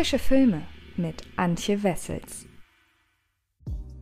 Frische Filme mit Antje Wessels.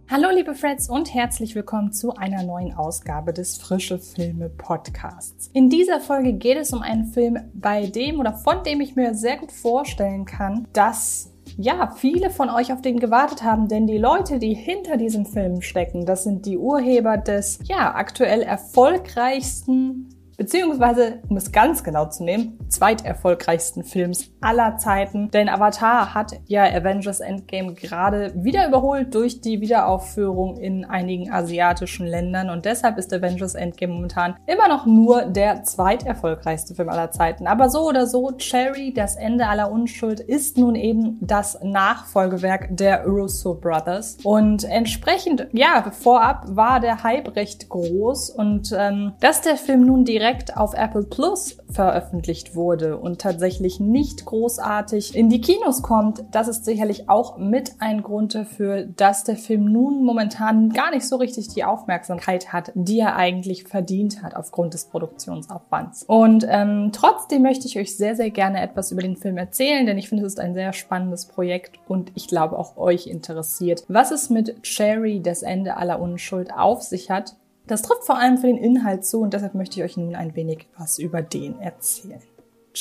Hallo liebe Freds und herzlich willkommen zu einer neuen Ausgabe des Frische Filme Podcasts. In dieser Folge geht es um einen Film, bei dem oder von dem ich mir sehr gut vorstellen kann, dass ja, viele von euch auf den gewartet haben, denn die Leute, die hinter diesem Film stecken, das sind die Urheber des ja aktuell erfolgreichsten beziehungsweise, um es ganz genau zu nehmen, zweiterfolgreichsten Films aller Zeiten. Denn Avatar hat ja Avengers Endgame gerade wieder überholt durch die Wiederaufführung in einigen asiatischen Ländern und deshalb ist Avengers Endgame momentan immer noch nur der zweiterfolgreichste Film aller Zeiten. Aber so oder so, Cherry, das Ende aller Unschuld, ist nun eben das Nachfolgewerk der Russo Brothers und entsprechend, ja, vorab war der Hype recht groß und ähm, dass der Film nun direkt direkt auf Apple Plus veröffentlicht wurde und tatsächlich nicht großartig in die Kinos kommt, das ist sicherlich auch mit ein Grund dafür, dass der Film nun momentan gar nicht so richtig die Aufmerksamkeit hat, die er eigentlich verdient hat aufgrund des Produktionsaufwands. Und ähm, trotzdem möchte ich euch sehr, sehr gerne etwas über den Film erzählen, denn ich finde, es ist ein sehr spannendes Projekt und ich glaube auch euch interessiert, was es mit Cherry, das Ende aller Unschuld, auf sich hat das trifft vor allem für den Inhalt zu und deshalb möchte ich euch nun ein wenig was über den erzählen.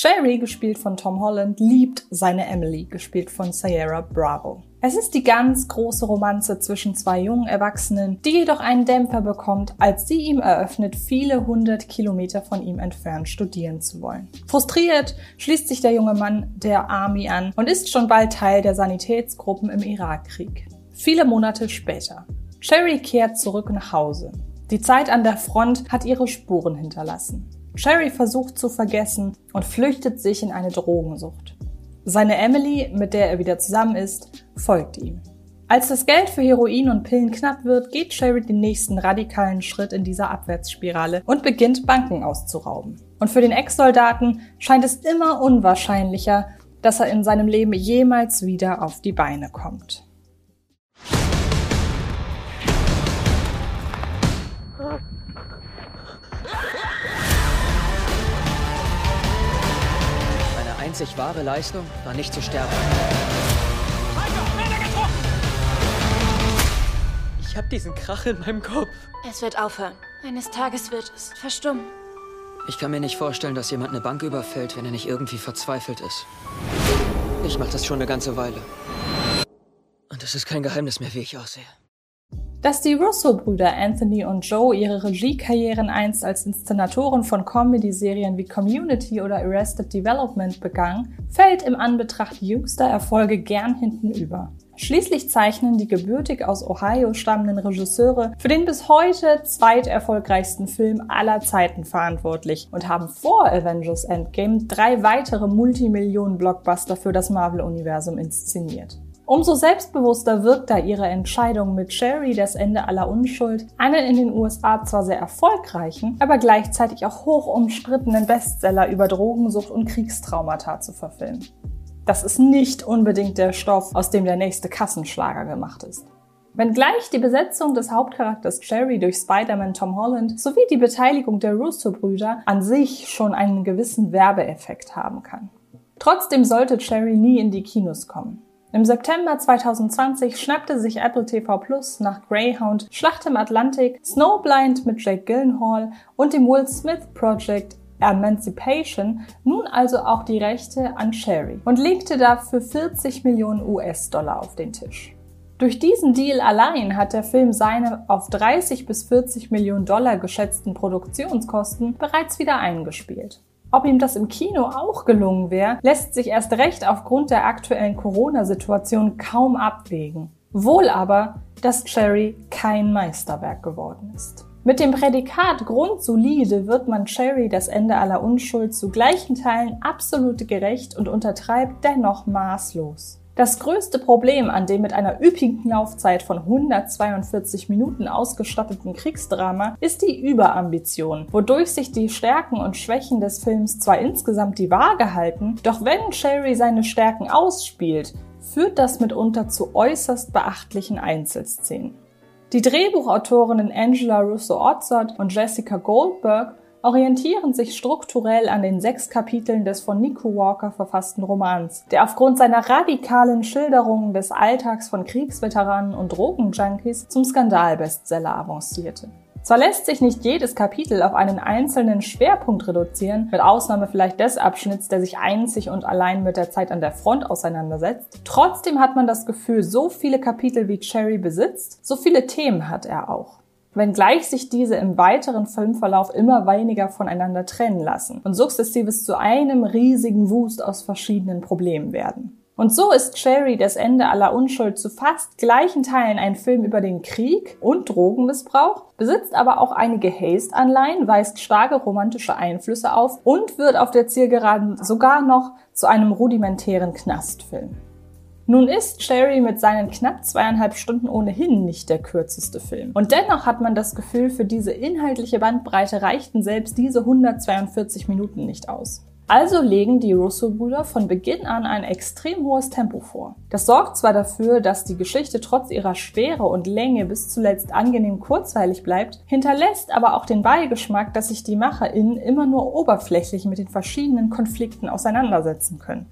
Sherry, gespielt von Tom Holland, liebt seine Emily, gespielt von Sierra Bravo. Es ist die ganz große Romanze zwischen zwei jungen Erwachsenen, die jedoch einen Dämpfer bekommt, als sie ihm eröffnet, viele hundert Kilometer von ihm entfernt studieren zu wollen. Frustriert schließt sich der junge Mann der Army an und ist schon bald Teil der Sanitätsgruppen im Irakkrieg. Viele Monate später. Sherry kehrt zurück nach Hause. Die Zeit an der Front hat ihre Spuren hinterlassen. Sherry versucht zu vergessen und flüchtet sich in eine Drogensucht. Seine Emily, mit der er wieder zusammen ist, folgt ihm. Als das Geld für Heroin und Pillen knapp wird, geht Sherry den nächsten radikalen Schritt in dieser Abwärtsspirale und beginnt Banken auszurauben. Und für den Ex-Soldaten scheint es immer unwahrscheinlicher, dass er in seinem Leben jemals wieder auf die Beine kommt. Einzig wahre Leistung war nicht zu sterben. Ich hab diesen Krach in meinem Kopf. Es wird aufhören. Eines Tages wird es verstummen. Ich kann mir nicht vorstellen, dass jemand eine Bank überfällt, wenn er nicht irgendwie verzweifelt ist. Ich mach das schon eine ganze Weile. Und es ist kein Geheimnis mehr, wie ich aussehe. Dass die Russo-Brüder Anthony und Joe ihre Regiekarrieren einst als Inszenatoren von Comedy-Serien wie Community oder Arrested Development begangen, fällt im Anbetracht jüngster Erfolge gern hinten über. Schließlich zeichnen die gebürtig aus Ohio stammenden Regisseure für den bis heute zweiterfolgreichsten Film aller Zeiten verantwortlich und haben vor Avengers Endgame drei weitere Multimillionen-Blockbuster für das Marvel-Universum inszeniert. Umso selbstbewusster wirkt da ihre Entscheidung mit Sherry das Ende aller Unschuld, einen in den USA zwar sehr erfolgreichen, aber gleichzeitig auch hoch umstrittenen Bestseller über Drogensucht und Kriegstraumata zu verfilmen. Das ist nicht unbedingt der Stoff, aus dem der nächste Kassenschlager gemacht ist. Wenngleich die Besetzung des Hauptcharakters Jerry durch Spider-Man Tom Holland sowie die Beteiligung der Russo-Brüder an sich schon einen gewissen Werbeeffekt haben kann. Trotzdem sollte Jerry nie in die Kinos kommen. Im September 2020 schnappte sich Apple TV Plus nach Greyhound, Schlacht im Atlantik, Snowblind mit Jake Gyllenhaal und dem Will Smith Project Emancipation nun also auch die Rechte an Sherry und legte dafür 40 Millionen US-Dollar auf den Tisch. Durch diesen Deal allein hat der Film seine auf 30 bis 40 Millionen Dollar geschätzten Produktionskosten bereits wieder eingespielt. Ob ihm das im Kino auch gelungen wäre, lässt sich erst recht aufgrund der aktuellen Corona-Situation kaum abwägen. Wohl aber, dass Cherry kein Meisterwerk geworden ist. Mit dem Prädikat grundsolide wird man Cherry das Ende aller Unschuld zu gleichen Teilen absolut gerecht und untertreibt dennoch maßlos. Das größte Problem an dem mit einer üppigen Laufzeit von 142 Minuten ausgestatteten Kriegsdrama ist die Überambition, wodurch sich die Stärken und Schwächen des Films zwar insgesamt die Waage halten, doch wenn Sherry seine Stärken ausspielt, führt das mitunter zu äußerst beachtlichen Einzelszenen. Die Drehbuchautorinnen Angela Russo-Otzert und Jessica Goldberg orientieren sich strukturell an den sechs Kapiteln des von Nico Walker verfassten Romans, der aufgrund seiner radikalen Schilderungen des Alltags von Kriegsveteranen und Drogenjunkies zum Skandalbestseller avancierte. Zwar lässt sich nicht jedes Kapitel auf einen einzelnen Schwerpunkt reduzieren, mit Ausnahme vielleicht des Abschnitts, der sich einzig und allein mit der Zeit an der Front auseinandersetzt, trotzdem hat man das Gefühl, so viele Kapitel wie Cherry besitzt, so viele Themen hat er auch wenngleich sich diese im weiteren Filmverlauf immer weniger voneinander trennen lassen und sukzessives zu einem riesigen Wust aus verschiedenen Problemen werden. Und so ist Cherry das Ende aller Unschuld zu fast gleichen Teilen ein Film über den Krieg und Drogenmissbrauch, besitzt aber auch einige Haste-Anleihen, weist starke romantische Einflüsse auf und wird auf der Zielgeraden sogar noch zu einem rudimentären Knastfilm. Nun ist Cherry mit seinen knapp zweieinhalb Stunden ohnehin nicht der kürzeste Film. Und dennoch hat man das Gefühl, für diese inhaltliche Bandbreite reichten selbst diese 142 Minuten nicht aus. Also legen die Russo-Brüder von Beginn an ein extrem hohes Tempo vor. Das sorgt zwar dafür, dass die Geschichte trotz ihrer Schwere und Länge bis zuletzt angenehm kurzweilig bleibt, hinterlässt aber auch den Beigeschmack, dass sich die MacherInnen immer nur oberflächlich mit den verschiedenen Konflikten auseinandersetzen können.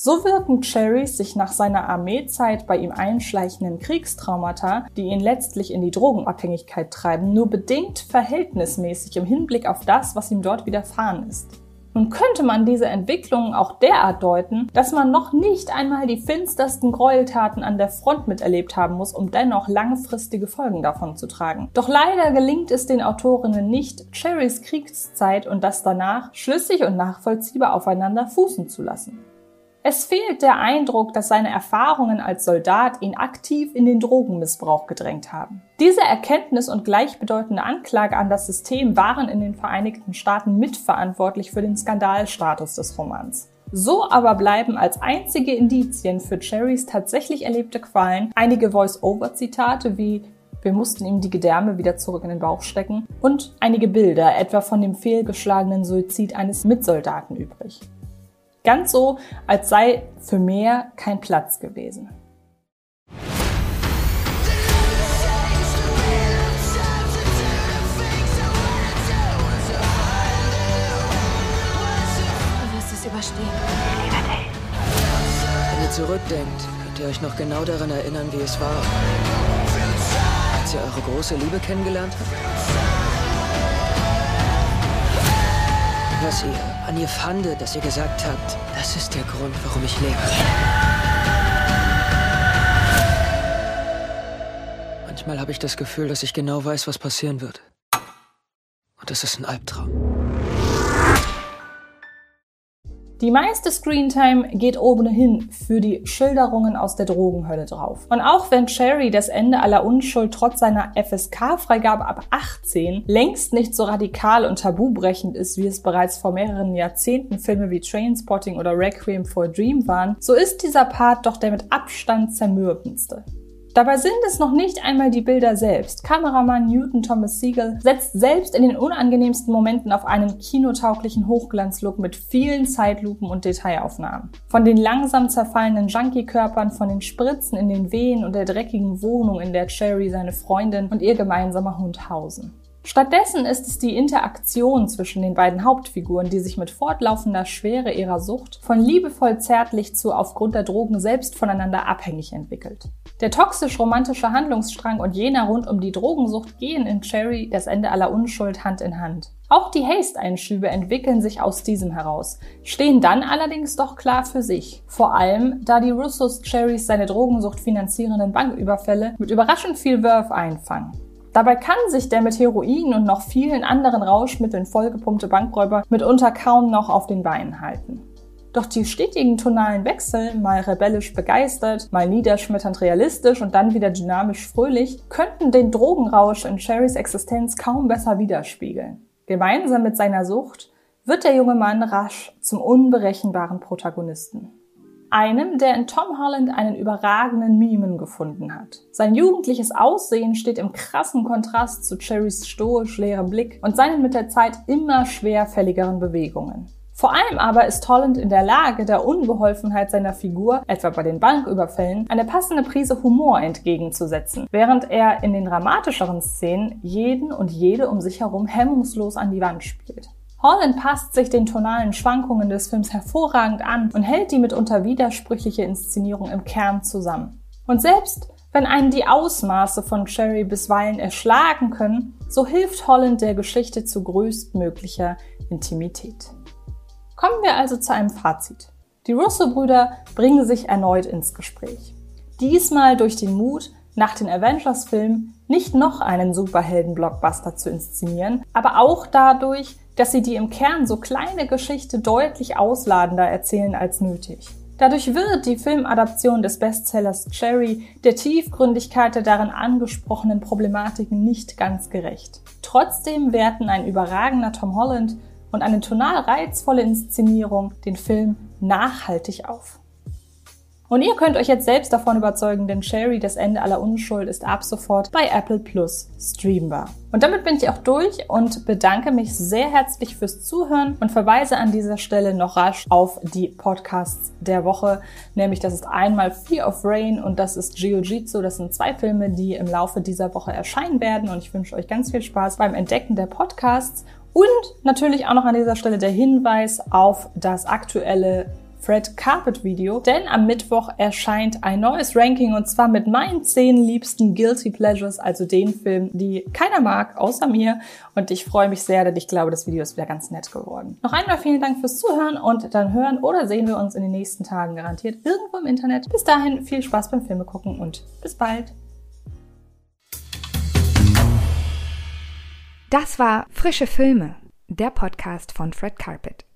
So wirken Cherrys sich nach seiner Armeezeit bei ihm einschleichenden Kriegstraumata, die ihn letztlich in die Drogenabhängigkeit treiben, nur bedingt verhältnismäßig im Hinblick auf das, was ihm dort widerfahren ist. Nun könnte man diese Entwicklungen auch derart deuten, dass man noch nicht einmal die finstersten Gräueltaten an der Front miterlebt haben muss, um dennoch langfristige Folgen davon zu tragen. Doch leider gelingt es den Autorinnen nicht, Cherrys Kriegszeit und das danach schlüssig und nachvollziehbar aufeinander fußen zu lassen. Es fehlt der Eindruck, dass seine Erfahrungen als Soldat ihn aktiv in den Drogenmissbrauch gedrängt haben. Diese Erkenntnis und gleichbedeutende Anklage an das System waren in den Vereinigten Staaten mitverantwortlich für den Skandalstatus des Romans. So aber bleiben als einzige Indizien für Cherrys tatsächlich erlebte Qualen einige Voice-Over-Zitate wie wir mussten ihm die Gedärme wieder zurück in den Bauch stecken und einige Bilder, etwa von dem fehlgeschlagenen Suizid eines Mitsoldaten übrig. Ganz so, als sei für mehr kein Platz gewesen. Du wirst es überstehen. Wenn ihr zurückdenkt, könnt ihr euch noch genau daran erinnern, wie es war, als ihr eure große Liebe kennengelernt habt? was ihr an ihr fandet, dass ihr gesagt habt, das ist der Grund, warum ich lebe. Manchmal habe ich das Gefühl, dass ich genau weiß, was passieren wird. Und das ist ein Albtraum. Die meiste Screentime geht ohnehin für die Schilderungen aus der Drogenhölle drauf. Und auch wenn Cherry das Ende aller Unschuld trotz seiner FSK-Freigabe ab 18 längst nicht so radikal und tabubrechend ist, wie es bereits vor mehreren Jahrzehnten Filme wie Trainspotting oder Requiem for a Dream waren, so ist dieser Part doch der mit Abstand zermürbendste. Dabei sind es noch nicht einmal die Bilder selbst. Kameramann Newton Thomas Siegel setzt selbst in den unangenehmsten Momenten auf einen kinotauglichen Hochglanzlook mit vielen Zeitlupen und Detailaufnahmen. Von den langsam zerfallenen Junkie-Körpern, von den Spritzen in den Wehen und der dreckigen Wohnung, in der Cherry, seine Freundin und ihr gemeinsamer Hund hausen. Stattdessen ist es die Interaktion zwischen den beiden Hauptfiguren, die sich mit fortlaufender Schwere ihrer Sucht von liebevoll zärtlich zu aufgrund der Drogen selbst voneinander abhängig entwickelt. Der toxisch-romantische Handlungsstrang und jener rund um die Drogensucht gehen in Cherry das Ende aller Unschuld Hand in Hand. Auch die Haste-Einschübe entwickeln sich aus diesem heraus, stehen dann allerdings doch klar für sich. Vor allem, da die Russos Cherrys seine Drogensucht finanzierenden Banküberfälle mit überraschend viel Werf einfangen. Dabei kann sich der mit Heroin und noch vielen anderen Rauschmitteln vollgepumpte Bankräuber mitunter kaum noch auf den Beinen halten. Doch die stetigen tonalen Wechsel, mal rebellisch begeistert, mal niederschmetternd realistisch und dann wieder dynamisch fröhlich, könnten den Drogenrausch in Sherrys Existenz kaum besser widerspiegeln. Gemeinsam mit seiner Sucht wird der junge Mann rasch zum unberechenbaren Protagonisten. Einem, der in Tom Holland einen überragenden Mimen gefunden hat. Sein jugendliches Aussehen steht im krassen Kontrast zu Cherrys stoisch leerem Blick und seinen mit der Zeit immer schwerfälligeren Bewegungen. Vor allem aber ist Holland in der Lage, der Unbeholfenheit seiner Figur, etwa bei den Banküberfällen, eine passende Prise Humor entgegenzusetzen, während er in den dramatischeren Szenen jeden und jede um sich herum hemmungslos an die Wand spielt. Holland passt sich den tonalen Schwankungen des Films hervorragend an und hält die mitunter widersprüchliche Inszenierung im Kern zusammen. Und selbst wenn einen die Ausmaße von Cherry bisweilen erschlagen können, so hilft Holland der Geschichte zu größtmöglicher Intimität. Kommen wir also zu einem Fazit. Die Russo-Brüder bringen sich erneut ins Gespräch. Diesmal durch den Mut, nach den Avengers-Filmen nicht noch einen Superhelden-Blockbuster zu inszenieren, aber auch dadurch, dass sie die im Kern so kleine Geschichte deutlich ausladender erzählen als nötig. Dadurch wird die Filmadaption des Bestsellers Cherry der Tiefgründigkeit der darin angesprochenen Problematiken nicht ganz gerecht. Trotzdem werten ein überragender Tom Holland und eine tonal reizvolle Inszenierung den Film nachhaltig auf. Und ihr könnt euch jetzt selbst davon überzeugen, denn Sherry, das Ende aller Unschuld, ist ab sofort bei Apple Plus streambar. Und damit bin ich auch durch und bedanke mich sehr herzlich fürs Zuhören und verweise an dieser Stelle noch rasch auf die Podcasts der Woche, nämlich das ist einmal Fear of Rain und das ist Jiu-Jitsu. Das sind zwei Filme, die im Laufe dieser Woche erscheinen werden und ich wünsche euch ganz viel Spaß beim Entdecken der Podcasts und natürlich auch noch an dieser Stelle der Hinweis auf das aktuelle Fred Carpet Video, denn am Mittwoch erscheint ein neues Ranking und zwar mit meinen zehn liebsten Guilty Pleasures, also den Film, die keiner mag, außer mir. Und ich freue mich sehr, denn ich glaube, das Video ist wieder ganz nett geworden. Noch einmal vielen Dank fürs Zuhören und dann hören oder sehen wir uns in den nächsten Tagen garantiert irgendwo im Internet. Bis dahin viel Spaß beim Filme gucken und bis bald. Das war Frische Filme, der Podcast von Fred Carpet.